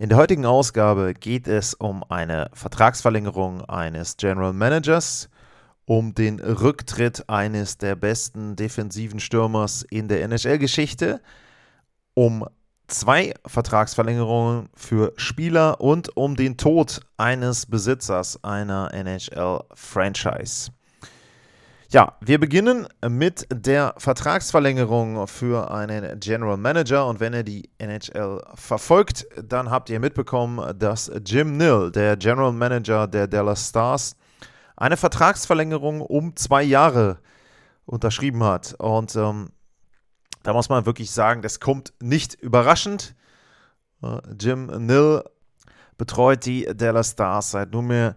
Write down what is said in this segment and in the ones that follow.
In der heutigen Ausgabe geht es um eine Vertragsverlängerung eines General Managers, um den Rücktritt eines der besten defensiven Stürmers in der NHL-Geschichte, um zwei Vertragsverlängerungen für Spieler und um den Tod eines Besitzers einer NHL-Franchise. Ja, wir beginnen mit der Vertragsverlängerung für einen General Manager und wenn ihr die NHL verfolgt, dann habt ihr mitbekommen, dass Jim Nill, der General Manager der Dallas Stars, eine Vertragsverlängerung um zwei Jahre unterschrieben hat. Und ähm, da muss man wirklich sagen, das kommt nicht überraschend. Äh, Jim Nill betreut die Dallas Stars seit nunmehr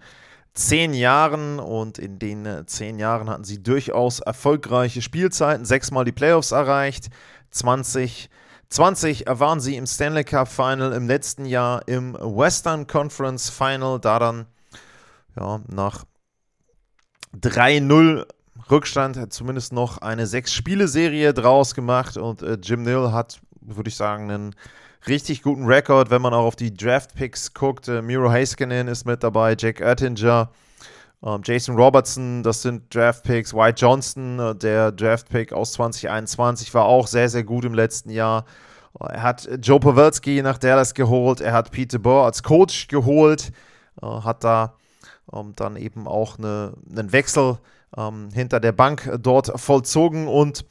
zehn Jahren und in den äh, zehn Jahren hatten sie durchaus erfolgreiche Spielzeiten, sechsmal die Playoffs erreicht, 20. 20 waren sie im Stanley Cup Final, im letzten Jahr im Western Conference Final, da dann ja, nach 3-0 Rückstand zumindest noch eine Sechs-Spiele-Serie draus gemacht und äh, Jim Nill hat, würde ich sagen, einen richtig guten Rekord, wenn man auch auf die Draft-Picks guckt. Äh, Miro Heiskanen ist mit dabei, Jack Oettinger, ähm, Jason Robertson, das sind Draft-Picks. White Johnston, äh, der Draft-Pick aus 2021, war auch sehr, sehr gut im letzten Jahr. Er hat Joe Pavelski nach Dallas geholt, er hat Peter Burr als Coach geholt, äh, hat da ähm, dann eben auch eine, einen Wechsel ähm, hinter der Bank dort vollzogen und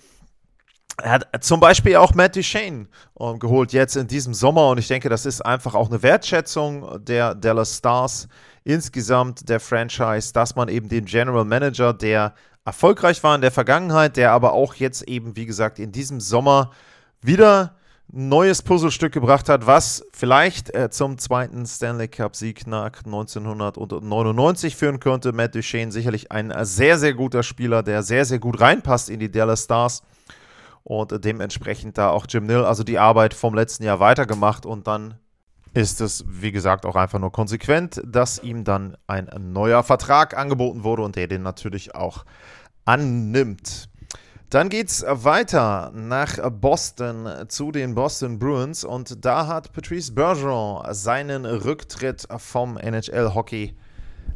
er hat zum Beispiel auch Matt Duchene um, ähm, geholt jetzt in diesem Sommer und ich denke, das ist einfach auch eine Wertschätzung der Dallas Stars insgesamt der Franchise, dass man eben den General Manager, der erfolgreich war in der Vergangenheit, der aber auch jetzt eben, wie gesagt, in diesem Sommer wieder ein neues Puzzlestück gebracht hat, was vielleicht äh, zum zweiten Stanley Cup-Sieg nach 1999 führen könnte. Matt Duchene sicherlich ein sehr, sehr guter Spieler, der sehr, sehr gut reinpasst in die Dallas Stars und dementsprechend da auch Jim Nill also die Arbeit vom letzten Jahr weitergemacht und dann ist es, wie gesagt, auch einfach nur konsequent, dass ihm dann ein neuer Vertrag angeboten wurde und er den natürlich auch annimmt. Dann geht es weiter nach Boston zu den Boston Bruins und da hat Patrice Bergeron seinen Rücktritt vom NHL-Hockey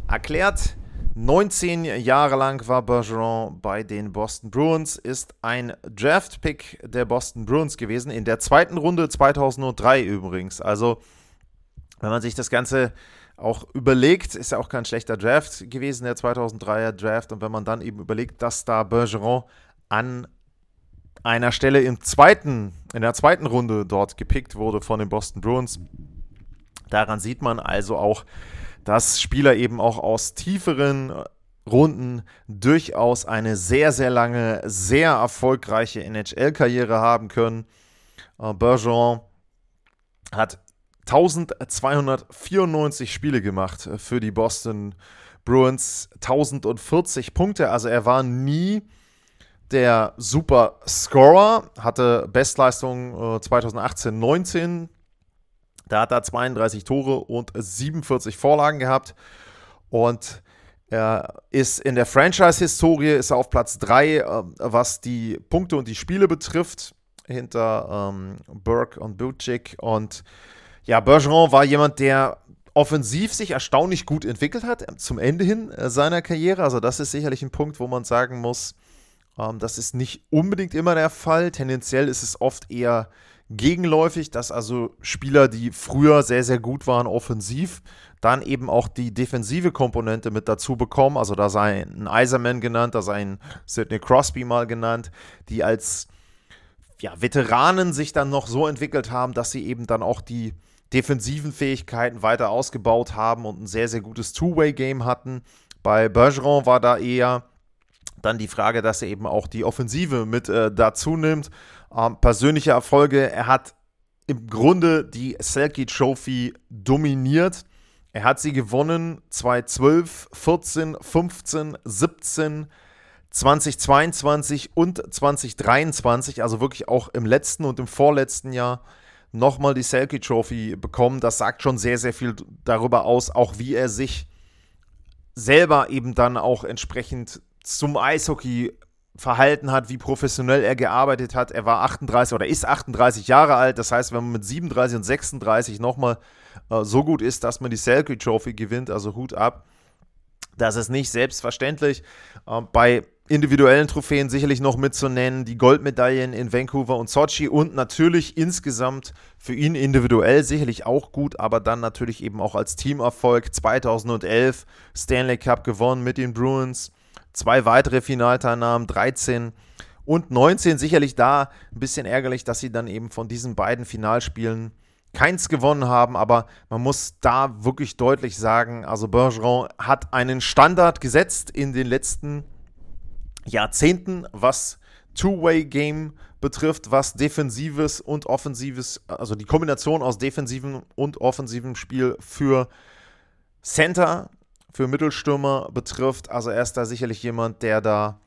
erklärt. 19 Jahre lang war Bergeron bei den Boston Bruins, ist ein Draft-Pick der Boston Bruins gewesen, in der zweiten Runde 2003 übrigens. Also, wenn man sich das Ganze auch überlegt, ist ja auch kein schlechter Draft gewesen, der 2003er Draft. Und wenn man dann eben überlegt, dass da Bergeron an einer Stelle im zweiten, in der zweiten Runde dort gepickt wurde von den Boston Bruins, daran sieht man also auch, dass Spieler eben auch aus tieferen Runden durchaus eine sehr, sehr lange, sehr erfolgreiche NHL-Karriere haben können. Äh, Bergeron hat 1294 Spiele gemacht für die Boston Bruins, 1040 Punkte. Also er war nie der Super Scorer, hatte Bestleistung 2018-19 äh, da hat er 32 Tore und 47 Vorlagen gehabt. Und er ist in der Franchise-Historie ist er auf Platz 3, äh, was die Punkte und die Spiele betrifft, hinter ähm, Burke und Butchik. Und ja, Bergeron war jemand, der offensiv sich erstaunlich gut entwickelt hat zum Ende hin äh, seiner Karriere. Also das ist sicherlich ein Punkt, wo man sagen muss, ähm, das ist nicht unbedingt immer der Fall. Tendenziell ist es oft eher gegenläufig, dass also Spieler, die früher sehr, sehr gut waren offensiv, dann eben auch die defensive Komponente mit dazu bekommen. Also da sei ein Eiserman genannt, da sei ein Sidney Crosby mal genannt, die als ja, Veteranen sich dann noch so entwickelt haben, dass sie eben dann auch die defensiven Fähigkeiten weiter ausgebaut haben und ein sehr, sehr gutes Two-Way-Game hatten. Bei Bergeron war da eher dann die Frage, dass er eben auch die Offensive mit äh, dazu nimmt. Ähm, persönliche Erfolge, er hat im Grunde die Selkie Trophy dominiert. Er hat sie gewonnen 2012, 14, 15, 17, 2022 und 2023, also wirklich auch im letzten und im vorletzten Jahr nochmal die Selkie Trophy bekommen. Das sagt schon sehr, sehr viel darüber aus, auch wie er sich selber eben dann auch entsprechend zum Eishockey verhalten hat, wie professionell er gearbeitet hat. Er war 38 oder ist 38 Jahre alt. Das heißt, wenn man mit 37 und 36 nochmal äh, so gut ist, dass man die Selkie Trophy gewinnt, also Hut ab. Das ist nicht selbstverständlich. Äh, bei individuellen Trophäen sicherlich noch mitzunennen, die Goldmedaillen in Vancouver und Sochi und natürlich insgesamt für ihn individuell sicherlich auch gut, aber dann natürlich eben auch als Teamerfolg 2011 Stanley Cup gewonnen mit den Bruins, zwei weitere Finalteilnahmen, 13 und 19 sicherlich da ein bisschen ärgerlich, dass sie dann eben von diesen beiden Finalspielen keins gewonnen haben, aber man muss da wirklich deutlich sagen, also Bergeron hat einen Standard gesetzt in den letzten Jahrzehnten, was Two-Way-Game betrifft, was defensives und offensives, also die Kombination aus defensivem und offensivem Spiel für Center, für Mittelstürmer betrifft. Also er ist da sicherlich jemand, der da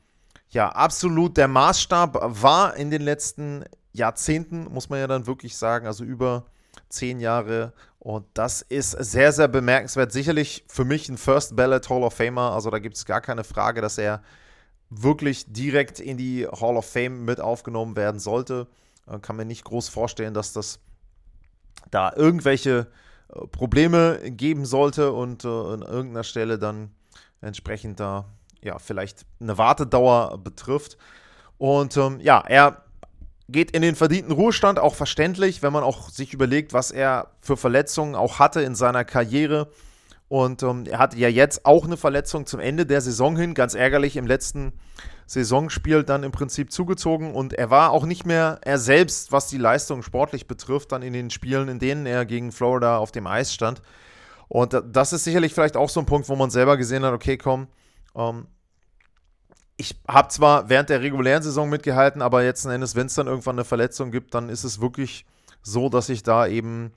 ja absolut der Maßstab war in den letzten Jahrzehnten, muss man ja dann wirklich sagen, also über zehn Jahre. Und das ist sehr, sehr bemerkenswert. Sicherlich für mich ein First Ballot Hall of Famer. Also da gibt es gar keine Frage, dass er wirklich direkt in die Hall of Fame mit aufgenommen werden sollte. Äh, kann mir nicht groß vorstellen, dass das da irgendwelche Probleme geben sollte und äh, an irgendeiner Stelle dann entsprechend da ja vielleicht eine Wartedauer betrifft. Und ähm, ja, er geht in den verdienten Ruhestand, auch verständlich, wenn man auch sich überlegt, was er für Verletzungen auch hatte in seiner Karriere. Und ähm, er hatte ja jetzt auch eine Verletzung zum Ende der Saison hin, ganz ärgerlich im letzten Saisonspiel dann im Prinzip zugezogen. Und er war auch nicht mehr er selbst, was die Leistung sportlich betrifft, dann in den Spielen, in denen er gegen Florida auf dem Eis stand. Und das ist sicherlich vielleicht auch so ein Punkt, wo man selber gesehen hat, okay, komm, ähm, ich habe zwar während der regulären Saison mitgehalten, aber jetzt Endes, wenn es dann irgendwann eine Verletzung gibt, dann ist es wirklich so, dass ich da eben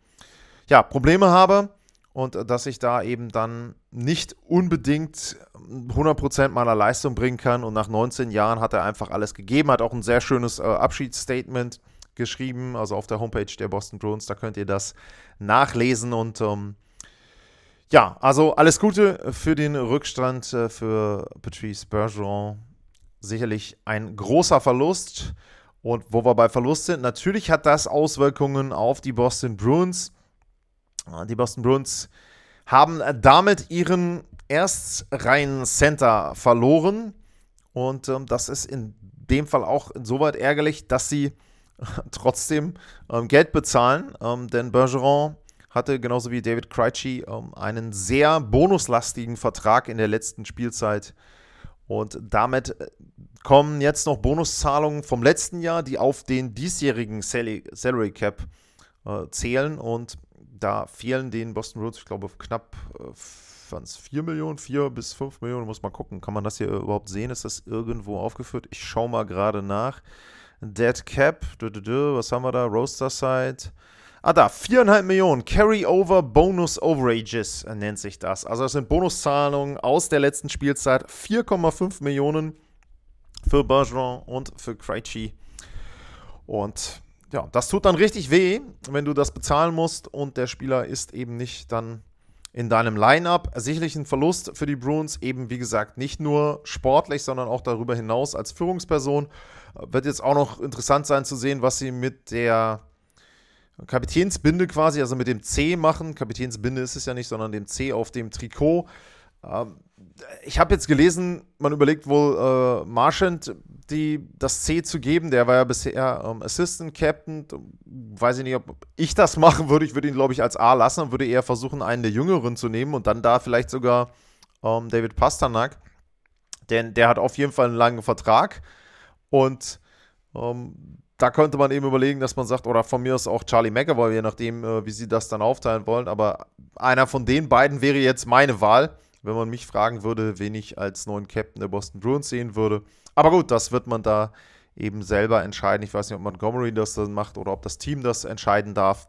ja, Probleme habe und dass ich da eben dann nicht unbedingt 100% meiner Leistung bringen kann. Und nach 19 Jahren hat er einfach alles gegeben, hat auch ein sehr schönes äh, Abschiedsstatement geschrieben, also auf der Homepage der Boston Bruins, da könnt ihr das nachlesen und ähm, ja, also alles Gute für den Rückstand äh, für Patrice Bergeron. Sicherlich ein großer Verlust. Und wo wir bei Verlust sind, natürlich hat das Auswirkungen auf die Boston Bruins. Die Boston Bruins haben damit ihren Erstreihen-Center verloren. Und ähm, das ist in dem Fall auch insoweit ärgerlich, dass sie trotzdem ähm, Geld bezahlen. Ähm, denn Bergeron hatte genauso wie David Krejci ähm, einen sehr bonuslastigen Vertrag in der letzten Spielzeit. Und damit äh, kommen jetzt noch Bonuszahlungen vom letzten Jahr, die auf den diesjährigen Salary Cap äh, zählen. Und da fehlen den Boston Bruins, ich glaube, knapp äh, 4 Millionen, 4 bis 5 Millionen, muss man gucken. Kann man das hier überhaupt sehen? Ist das irgendwo aufgeführt? Ich schaue mal gerade nach. Dead Cap, was haben wir da? Roaster Side. Ah, da, 4,5 Millionen. Carry-over Bonus Overages nennt sich das. Also, das sind Bonuszahlungen aus der letzten Spielzeit. 4,5 Millionen für Bergeron und für Krejci. Und ja, das tut dann richtig weh, wenn du das bezahlen musst und der Spieler ist eben nicht dann in deinem Line-up. Sicherlich ein Verlust für die Bruins, eben wie gesagt, nicht nur sportlich, sondern auch darüber hinaus als Führungsperson. Wird jetzt auch noch interessant sein zu sehen, was sie mit der Kapitänsbinde quasi, also mit dem C machen. Kapitänsbinde ist es ja nicht, sondern dem C auf dem Trikot. Ähm, ich habe jetzt gelesen, man überlegt wohl äh, Marchand die, das C zu geben. Der war ja bisher ähm, Assistant Captain. Weiß ich nicht, ob ich das machen würde. Ich würde ihn, glaube ich, als A lassen und würde eher versuchen, einen der Jüngeren zu nehmen und dann da vielleicht sogar ähm, David Pasternak. Denn der hat auf jeden Fall einen langen Vertrag. Und ähm, da könnte man eben überlegen, dass man sagt, oder von mir aus auch Charlie McAvoy, je nachdem, äh, wie sie das dann aufteilen wollen. Aber einer von den beiden wäre jetzt meine Wahl, wenn man mich fragen würde, wen ich als neuen Captain der Boston Bruins sehen würde. Aber gut, das wird man da eben selber entscheiden. Ich weiß nicht, ob Montgomery das dann macht oder ob das Team das entscheiden darf.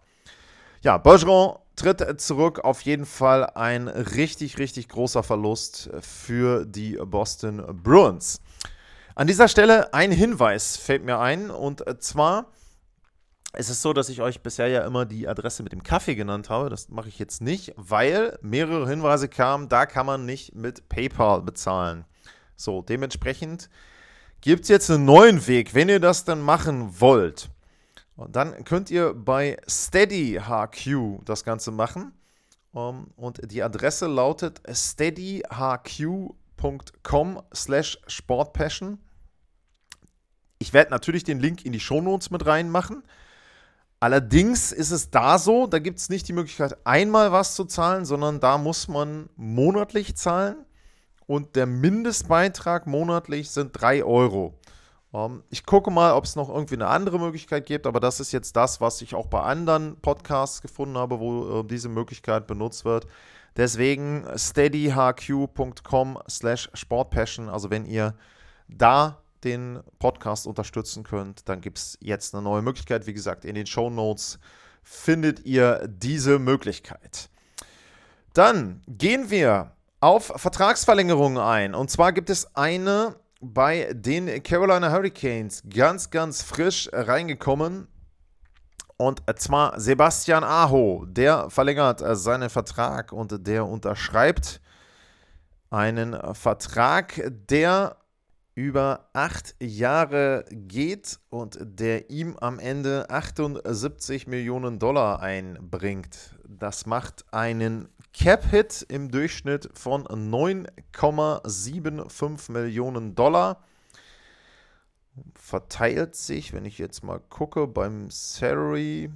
Ja, Bergeron tritt zurück. Auf jeden Fall ein richtig, richtig großer Verlust für die Boston Bruins. An dieser Stelle ein Hinweis fällt mir ein und zwar es ist so, dass ich euch bisher ja immer die Adresse mit dem Kaffee genannt habe. Das mache ich jetzt nicht, weil mehrere Hinweise kamen, da kann man nicht mit PayPal bezahlen. So, dementsprechend gibt es jetzt einen neuen Weg, wenn ihr das dann machen wollt. Und dann könnt ihr bei SteadyHQ das Ganze machen. Um, und die Adresse lautet steadyhq.com slash sportpassion. Ich werde natürlich den Link in die Shownotes mit reinmachen. Allerdings ist es da so, da gibt es nicht die Möglichkeit, einmal was zu zahlen, sondern da muss man monatlich zahlen. Und der Mindestbeitrag monatlich sind 3 Euro. Ähm, ich gucke mal, ob es noch irgendwie eine andere Möglichkeit gibt, aber das ist jetzt das, was ich auch bei anderen Podcasts gefunden habe, wo äh, diese Möglichkeit benutzt wird. Deswegen steadyhq.com slash sportpassion. Also wenn ihr da den Podcast unterstützen könnt, dann gibt es jetzt eine neue Möglichkeit. Wie gesagt, in den Show Notes findet ihr diese Möglichkeit. Dann gehen wir auf Vertragsverlängerungen ein. Und zwar gibt es eine bei den Carolina Hurricanes ganz, ganz frisch reingekommen. Und zwar Sebastian Aho, der verlängert seinen Vertrag und der unterschreibt einen Vertrag, der über acht Jahre geht und der ihm am Ende 78 Millionen Dollar einbringt. Das macht einen Cap-Hit im Durchschnitt von 9,75 Millionen Dollar. Verteilt sich, wenn ich jetzt mal gucke, beim Salary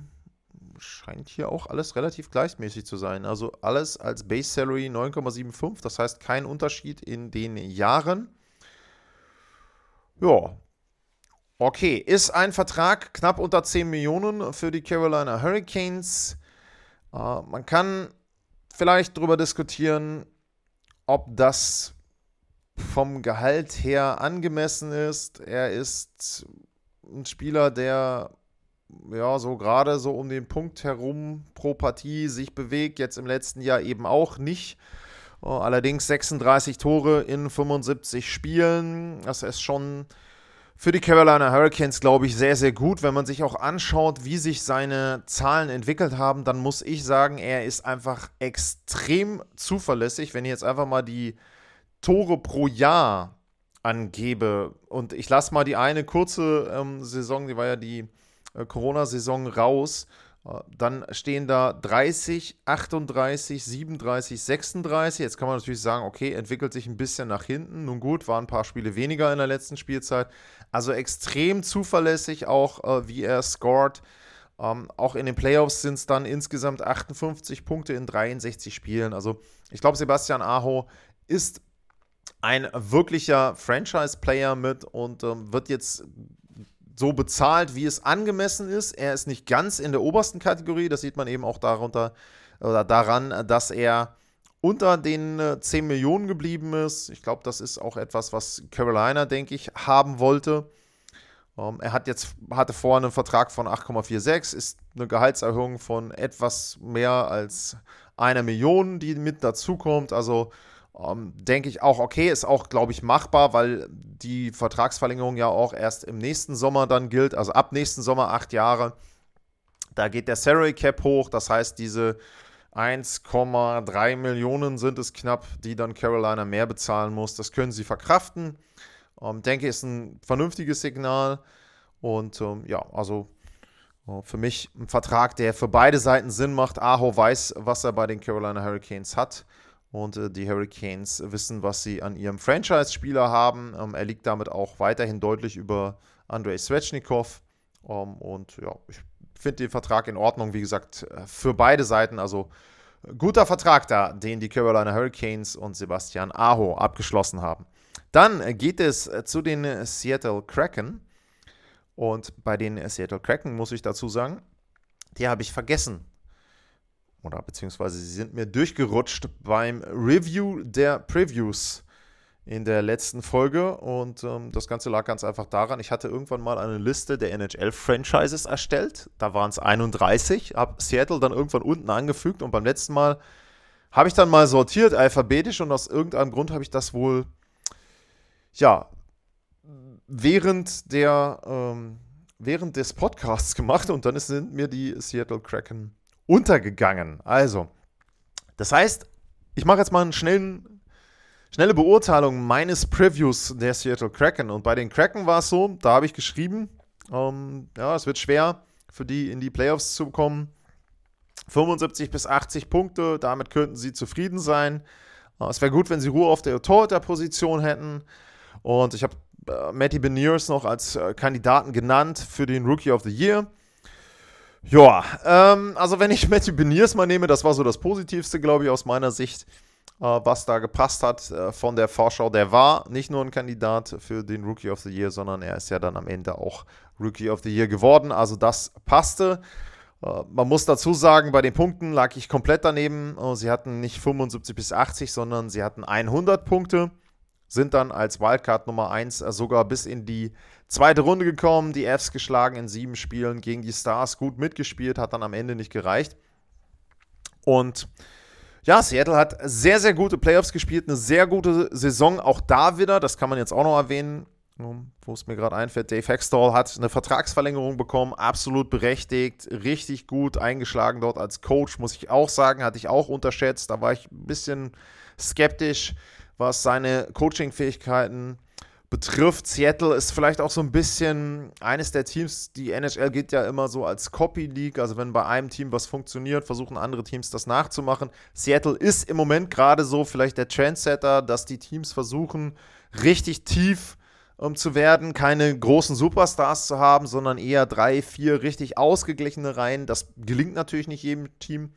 scheint hier auch alles relativ gleichmäßig zu sein. Also alles als Base Salary 9,75, das heißt kein Unterschied in den Jahren. Ja. Okay, ist ein Vertrag knapp unter 10 Millionen für die Carolina Hurricanes. Äh, man kann vielleicht darüber diskutieren, ob das vom Gehalt her angemessen ist. Er ist ein Spieler, der ja so gerade so um den Punkt herum pro Partie sich bewegt, jetzt im letzten Jahr eben auch nicht. Oh, allerdings 36 Tore in 75 Spielen. Das ist schon für die Carolina Hurricanes, glaube ich, sehr, sehr gut. Wenn man sich auch anschaut, wie sich seine Zahlen entwickelt haben, dann muss ich sagen, er ist einfach extrem zuverlässig. Wenn ich jetzt einfach mal die Tore pro Jahr angebe und ich lasse mal die eine kurze ähm, Saison, die war ja die äh, Corona-Saison raus dann stehen da 30, 38, 37, 36. Jetzt kann man natürlich sagen, okay, entwickelt sich ein bisschen nach hinten. Nun gut, waren ein paar Spiele weniger in der letzten Spielzeit. Also extrem zuverlässig auch, äh, wie er scored. Ähm, auch in den Playoffs sind es dann insgesamt 58 Punkte in 63 Spielen. Also ich glaube, Sebastian Aho ist ein wirklicher Franchise-Player mit und ähm, wird jetzt so bezahlt, wie es angemessen ist. Er ist nicht ganz in der obersten Kategorie, das sieht man eben auch darunter oder daran, dass er unter den 10 äh, Millionen geblieben ist. Ich glaube, das ist auch etwas, was Carolina, denke ich, haben wollte. Ähm, er hat jetzt, hatte vorher einen Vertrag von 8,46, ist eine Gehaltserhöhung von etwas mehr als einer Million, die mit dazukommt. Also ähm, denke ich auch, okay, ist auch, glaube ich, machbar, weil die Vertragsverlängerung ja auch erst im nächsten Sommer dann gilt, also ab nächsten Sommer acht Jahre. Da geht der Salary Cap hoch, das heißt, diese 1,3 Millionen sind es knapp, die dann Carolina mehr bezahlen muss. Das können sie verkraften. Ähm, denke, ist ein vernünftiges Signal. Und ähm, ja, also äh, für mich ein Vertrag, der für beide Seiten Sinn macht. Aho weiß, was er bei den Carolina Hurricanes hat. Und äh, die Hurricanes wissen, was sie an ihrem Franchise-Spieler haben. Ähm, er liegt damit auch weiterhin deutlich über Andrei Svechnikov. Ähm, und ja, ich finde den Vertrag in Ordnung. Wie gesagt, äh, für beide Seiten. Also guter Vertrag da, den die Carolina Hurricanes und Sebastian Aho abgeschlossen haben. Dann geht es äh, zu den Seattle Kraken. Und bei den Seattle Kraken muss ich dazu sagen, die habe ich vergessen oder beziehungsweise sie sind mir durchgerutscht beim Review der Previews in der letzten Folge. Und ähm, das Ganze lag ganz einfach daran, ich hatte irgendwann mal eine Liste der NHL-Franchises erstellt. Da waren es 31, habe Seattle dann irgendwann unten angefügt und beim letzten Mal habe ich dann mal sortiert alphabetisch und aus irgendeinem Grund habe ich das wohl, ja, während der, ähm, während des Podcasts gemacht und dann sind mir die Seattle Kraken untergegangen. Also, das heißt, ich mache jetzt mal einen schnellen Schnelle Beurteilung meines Previews der Seattle Kraken. Und bei den Kraken war es so, da habe ich geschrieben, ähm, ja, es wird schwer für die in die Playoffs zu kommen. 75 bis 80 Punkte, damit könnten sie zufrieden sein. Äh, es wäre gut, wenn sie Ruhe auf der Torhüter-Position hätten. Und ich habe äh, Matty Beniers noch als äh, Kandidaten genannt für den Rookie of the Year. Ja, ähm, also wenn ich Matty Beniers mal nehme, das war so das Positivste, glaube ich, aus meiner Sicht. Äh, was da gepasst hat äh, von der Vorschau. Der war nicht nur ein Kandidat für den Rookie of the Year, sondern er ist ja dann am Ende auch Rookie of the Year geworden. Also das passte. Äh, man muss dazu sagen, bei den Punkten lag ich komplett daneben. Sie hatten nicht 75 bis 80, sondern sie hatten 100 Punkte. Sind dann als Wildcard Nummer 1 sogar bis in die zweite Runde gekommen. Die Fs geschlagen in sieben Spielen gegen die Stars. Gut mitgespielt, hat dann am Ende nicht gereicht. Und ja, Seattle hat sehr, sehr gute Playoffs gespielt, eine sehr gute Saison. Auch da wieder, das kann man jetzt auch noch erwähnen, wo es mir gerade einfällt, Dave Hextall hat eine Vertragsverlängerung bekommen, absolut berechtigt, richtig gut eingeschlagen dort als Coach, muss ich auch sagen, hatte ich auch unterschätzt. Da war ich ein bisschen skeptisch, was seine Coaching-Fähigkeiten betrifft. Seattle ist vielleicht auch so ein bisschen eines der Teams, die NHL geht ja immer so als Copy League, also wenn bei einem Team was funktioniert, versuchen andere Teams das nachzumachen. Seattle ist im Moment gerade so vielleicht der Trendsetter, dass die Teams versuchen, richtig tief um, zu werden, keine großen Superstars zu haben, sondern eher drei, vier richtig ausgeglichene Reihen. Das gelingt natürlich nicht jedem Team.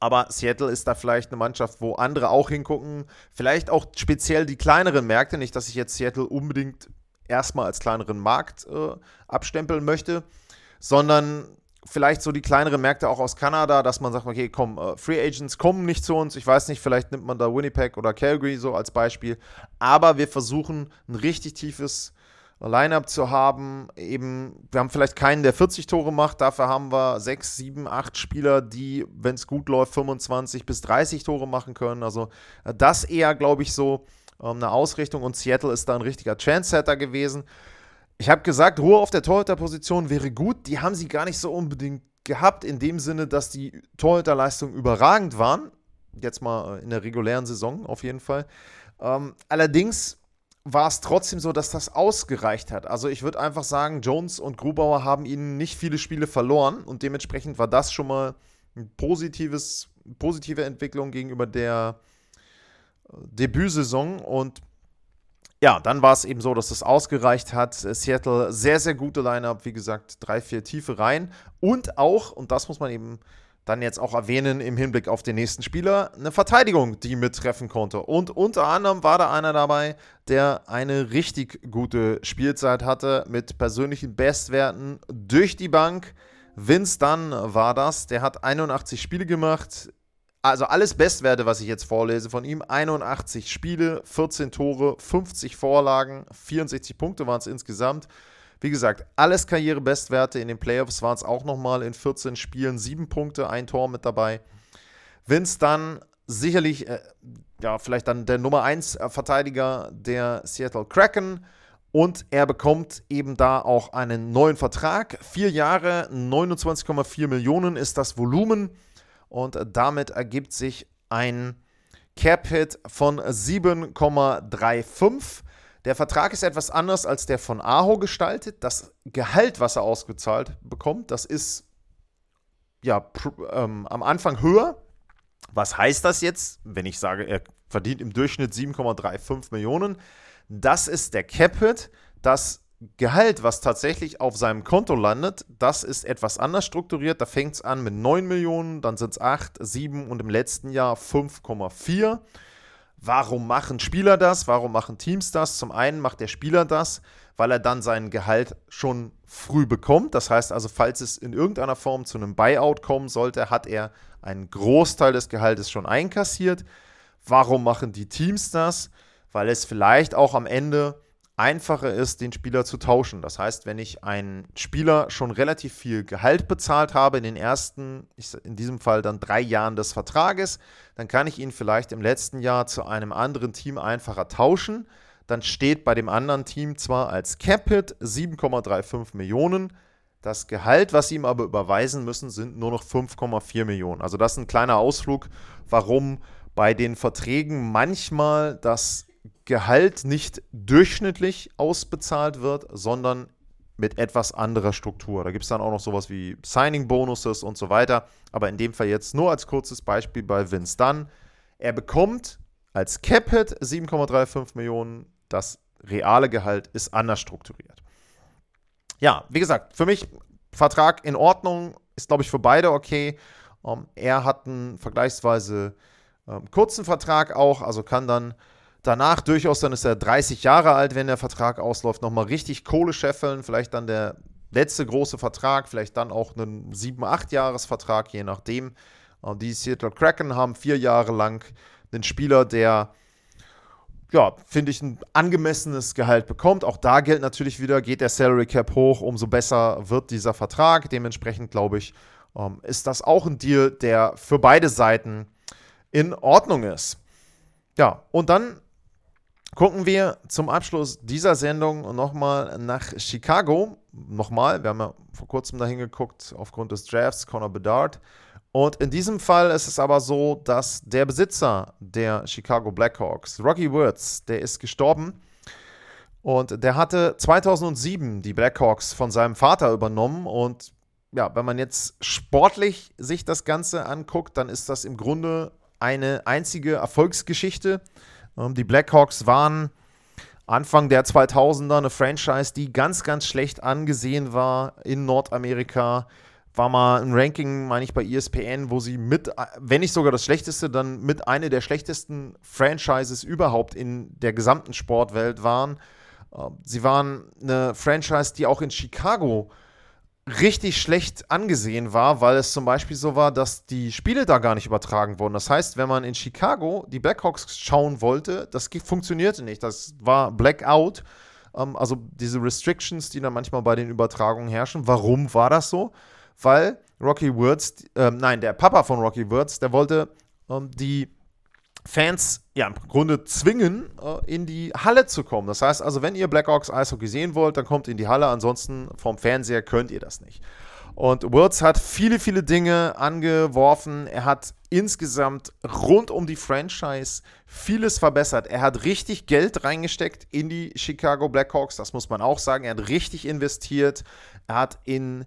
Aber Seattle ist da vielleicht eine Mannschaft, wo andere auch hingucken. Vielleicht auch speziell die kleineren Märkte. Nicht, dass ich jetzt Seattle unbedingt erstmal als kleineren Markt äh, abstempeln möchte, sondern vielleicht so die kleineren Märkte auch aus Kanada, dass man sagt, okay, komm, äh, Free Agents kommen nicht zu uns. Ich weiß nicht, vielleicht nimmt man da Winnipeg oder Calgary so als Beispiel. Aber wir versuchen ein richtig tiefes Lineup zu haben. Eben, wir haben vielleicht keinen, der 40 Tore macht, dafür haben wir 6, 7, 8 Spieler, die, wenn es gut läuft, 25 bis 30 Tore machen können. Also äh, das eher, glaube ich, so ähm, eine Ausrichtung und Seattle ist da ein richtiger Chance-Setter gewesen. Ich habe gesagt, Ruhe auf der Torhüterposition wäre gut. Die haben sie gar nicht so unbedingt gehabt, in dem Sinne, dass die Torhüterleistungen überragend waren. Jetzt mal äh, in der regulären Saison auf jeden Fall. Ähm, allerdings war es trotzdem so, dass das ausgereicht hat. Also ich würde einfach sagen, Jones und Grubauer haben ihnen nicht viele Spiele verloren und dementsprechend war das schon mal eine positives, positive Entwicklung gegenüber der äh, Debütsaison und ja, dann war es eben so, dass es ausgereicht hat. Seattle sehr, sehr gute Line-Up, wie gesagt, drei, vier tiefe Reihen und auch, und das muss man eben dann jetzt auch erwähnen im Hinblick auf den nächsten Spieler, eine Verteidigung, die mittreffen konnte. Und unter anderem war da einer dabei, der eine richtig gute Spielzeit hatte mit persönlichen Bestwerten durch die Bank. Vince Dunn war das, der hat 81 Spiele gemacht. Also alles Bestwerte, was ich jetzt vorlese von ihm. 81 Spiele, 14 Tore, 50 Vorlagen, 64 Punkte waren es insgesamt. Wie gesagt, alles Karrierebestwerte. In den Playoffs waren es auch nochmal in 14 Spielen sieben Punkte, ein Tor mit dabei. Vince dann sicherlich, äh, ja, vielleicht dann der Nummer 1 äh, Verteidiger der Seattle Kraken. Und er bekommt eben da auch einen neuen Vertrag. Vier Jahre, 29,4 Millionen ist das Volumen. Und damit ergibt sich ein Cap-Hit von 7,35. Der Vertrag ist etwas anders als der von Aho gestaltet. Das Gehalt, was er ausgezahlt bekommt, das ist ja ähm, am Anfang höher. Was heißt das jetzt, wenn ich sage, er verdient im Durchschnitt 7,35 Millionen? Das ist der Capit. Das Gehalt, was tatsächlich auf seinem Konto landet, das ist etwas anders strukturiert. Da fängt es an mit 9 Millionen, dann sind es 8, 7 und im letzten Jahr 5,4. Warum machen Spieler das? Warum machen Teams das? Zum einen macht der Spieler das, weil er dann sein Gehalt schon früh bekommt. Das heißt also, falls es in irgendeiner Form zu einem Buyout kommen sollte, hat er einen Großteil des Gehaltes schon einkassiert. Warum machen die Teams das? weil es vielleicht auch am Ende einfacher ist, den Spieler zu tauschen. Das heißt, wenn ich einen Spieler schon relativ viel Gehalt bezahlt habe in den ersten, in diesem Fall dann drei Jahren des Vertrages, dann kann ich ihn vielleicht im letzten Jahr zu einem anderen Team einfacher tauschen. Dann steht bei dem anderen Team zwar als Cap-Hit 7,35 Millionen, das Gehalt, was sie ihm aber überweisen müssen, sind nur noch 5,4 Millionen. Also das ist ein kleiner Ausflug, warum bei den Verträgen manchmal das Gehalt nicht durchschnittlich ausbezahlt wird, sondern mit etwas anderer Struktur. Da gibt es dann auch noch sowas wie Signing-Bonuses und so weiter. Aber in dem Fall jetzt nur als kurzes Beispiel bei Vince Dunn. Er bekommt als Cap-Hit 7,35 Millionen. Das reale Gehalt ist anders strukturiert. Ja, wie gesagt, für mich Vertrag in Ordnung, ist glaube ich für beide okay. Ähm, er hat einen vergleichsweise ähm, kurzen Vertrag auch, also kann dann danach durchaus, dann ist er 30 Jahre alt, wenn der Vertrag ausläuft, nochmal richtig Kohle scheffeln, vielleicht dann der letzte große Vertrag, vielleicht dann auch einen 7-, 8-Jahres-Vertrag, je nachdem. Und die Seattle Kraken haben vier Jahre lang einen Spieler, der, ja, finde ich, ein angemessenes Gehalt bekommt. Auch da gilt natürlich wieder, geht der Salary Cap hoch, umso besser wird dieser Vertrag. Dementsprechend, glaube ich, ähm, ist das auch ein Deal, der für beide Seiten in Ordnung ist. Ja, und dann gucken wir zum Abschluss dieser Sendung nochmal nach Chicago. Nochmal, wir haben ja vor kurzem dahin geguckt aufgrund des Drafts, Connor Bedard. Und in diesem Fall ist es aber so, dass der Besitzer der Chicago Blackhawks, Rocky Woods, der ist gestorben. Und der hatte 2007 die Blackhawks von seinem Vater übernommen. Und ja, wenn man jetzt sportlich sich das Ganze anguckt, dann ist das im Grunde eine einzige Erfolgsgeschichte. Ähm, die Blackhawks waren Anfang der 2000er eine Franchise, die ganz, ganz schlecht angesehen war in Nordamerika. War mal ein Ranking, meine ich, bei ESPN, wo sie mit, wenn nicht sogar das schlechteste, dann mit einer der schlechtesten Franchises überhaupt in der gesamten Sportwelt waren. Ähm, sie waren eine Franchise, die auch in Chicago richtig schlecht angesehen war, weil es zum Beispiel so war, dass die Spiele da gar nicht übertragen wurden. Das heißt, wenn man in Chicago die Blackhawks schauen wollte, das funktionierte nicht. Das war Blackout. Ähm, also diese Restrictions, die dann manchmal bei den Übertragungen herrschen. Warum war das so? Weil Rocky Woods, äh, nein, der Papa von Rocky Woods, der wollte ähm, die Fans ja im Grunde zwingen, äh, in die Halle zu kommen. Das heißt also, wenn ihr Blackhawks Eishockey sehen wollt, dann kommt in die Halle. Ansonsten vom Fernseher könnt ihr das nicht. Und Wirtz hat viele, viele Dinge angeworfen. Er hat insgesamt rund um die Franchise vieles verbessert. Er hat richtig Geld reingesteckt in die Chicago Blackhawks. Das muss man auch sagen. Er hat richtig investiert. Er hat in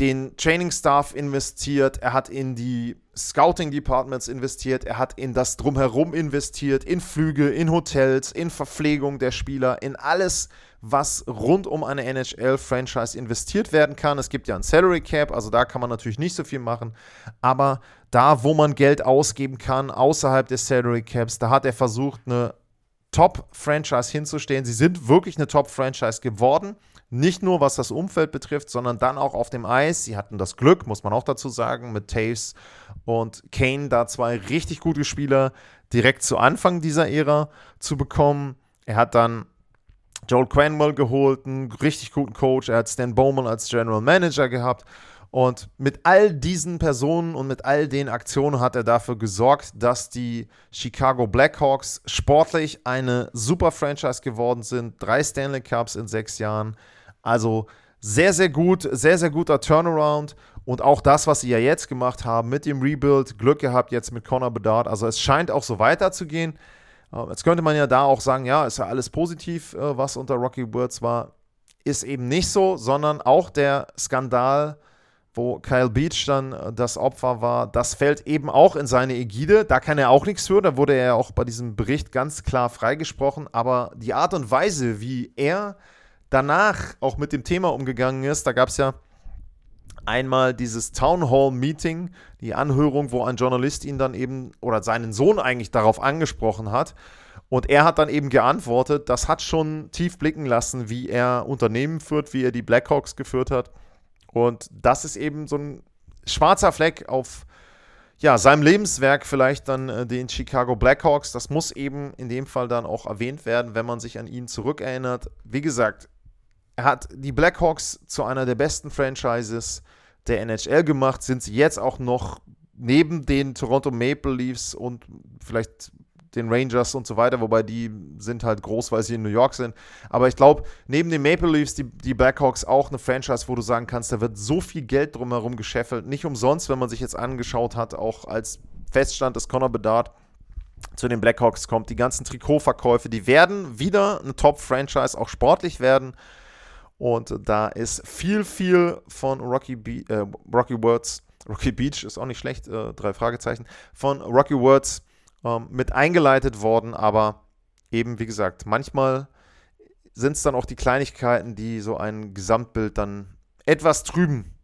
den Training Staff investiert, er hat in die Scouting Departments investiert, er hat in das Drumherum investiert, in Flüge, in Hotels, in Verpflegung der Spieler, in alles, was rund um eine NHL-Franchise investiert werden kann. Es gibt ja ein Salary Cap, also da kann man natürlich nicht so viel machen, aber da, wo man Geld ausgeben kann, außerhalb des Salary Caps, da hat er versucht, eine Top-Franchise hinzustellen. Sie sind wirklich eine Top-Franchise geworden. Nicht nur was das Umfeld betrifft, sondern dann auch auf dem Eis. Sie hatten das Glück, muss man auch dazu sagen, mit Taves und Kane da zwei richtig gute Spieler direkt zu Anfang dieser Ära zu bekommen. Er hat dann Joel Cranwell geholt, einen richtig guten Coach. Er hat Stan Bowman als General Manager gehabt. Und mit all diesen Personen und mit all den Aktionen hat er dafür gesorgt, dass die Chicago Blackhawks sportlich eine super Franchise geworden sind. Drei Stanley Cups in sechs Jahren. Also sehr, sehr gut, sehr, sehr guter Turnaround. Und auch das, was sie ja jetzt gemacht haben mit dem Rebuild, Glück gehabt jetzt mit Connor Bedard. Also es scheint auch so weiterzugehen. Äh, jetzt könnte man ja da auch sagen, ja, ist ja alles positiv, äh, was unter Rocky Words war. Ist eben nicht so, sondern auch der Skandal, wo Kyle Beach dann äh, das Opfer war, das fällt eben auch in seine Ägide. Da kann er auch nichts für. Da wurde er auch bei diesem Bericht ganz klar freigesprochen. Aber die Art und Weise, wie er danach auch mit dem Thema umgegangen ist, da gab es ja einmal dieses Town Hall Meeting, die Anhörung, wo ein Journalist ihn dann eben oder seinen Sohn eigentlich darauf angesprochen hat. Und er hat dann eben geantwortet, das hat schon tief blicken lassen, wie er Unternehmen führt, wie er die Blackhawks geführt hat. Und das ist eben so ein schwarzer Fleck auf ja, seinem Lebenswerk vielleicht dann äh, den Chicago Blackhawks. Das muss eben in dem Fall dann auch erwähnt werden, wenn man sich an ihn zurückerinnert. Wie gesagt, er hat die Blackhawks zu einer der besten Franchises der NHL gemacht, sind sie jetzt auch noch neben den Toronto Maple Leafs und vielleicht den Rangers und so weiter, wobei die sind halt groß, weil sie in New York sind. Aber ich glaube, neben den Maple Leafs, die, die Blackhawks auch eine Franchise, wo du sagen kannst, da wird so viel Geld drumherum gescheffelt. Nicht umsonst, wenn man sich jetzt angeschaut hat, auch als Feststand des Connor Bedard zu den Blackhawks kommt, die ganzen Trikotverkäufe, die werden wieder eine Top-Franchise, auch sportlich werden. Und da ist viel, viel von Rocky, Be äh, Rocky Words, Rocky Beach ist auch nicht schlecht, äh, drei Fragezeichen, von Rocky Words ähm, mit eingeleitet worden, aber eben, wie gesagt, manchmal sind es dann auch die Kleinigkeiten, die so ein Gesamtbild dann etwas trüben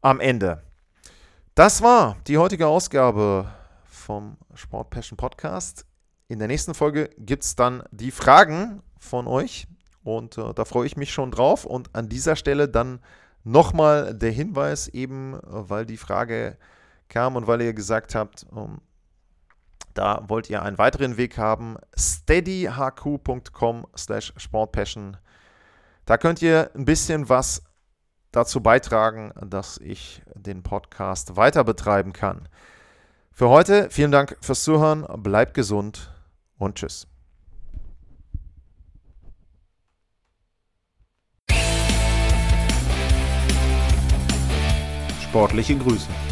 am Ende. Das war die heutige Ausgabe vom Sport Passion Podcast. In der nächsten Folge gibt es dann die Fragen von euch und äh, da freue ich mich schon drauf. Und an dieser Stelle dann nochmal der Hinweis, eben weil die Frage kam und weil ihr gesagt habt, ähm, da wollt ihr einen weiteren Weg haben. steadyhq.com slash sportpassion. Da könnt ihr ein bisschen was dazu beitragen, dass ich den Podcast weiter betreiben kann. Für heute vielen Dank fürs Zuhören, bleibt gesund und tschüss. Sportliche Grüße.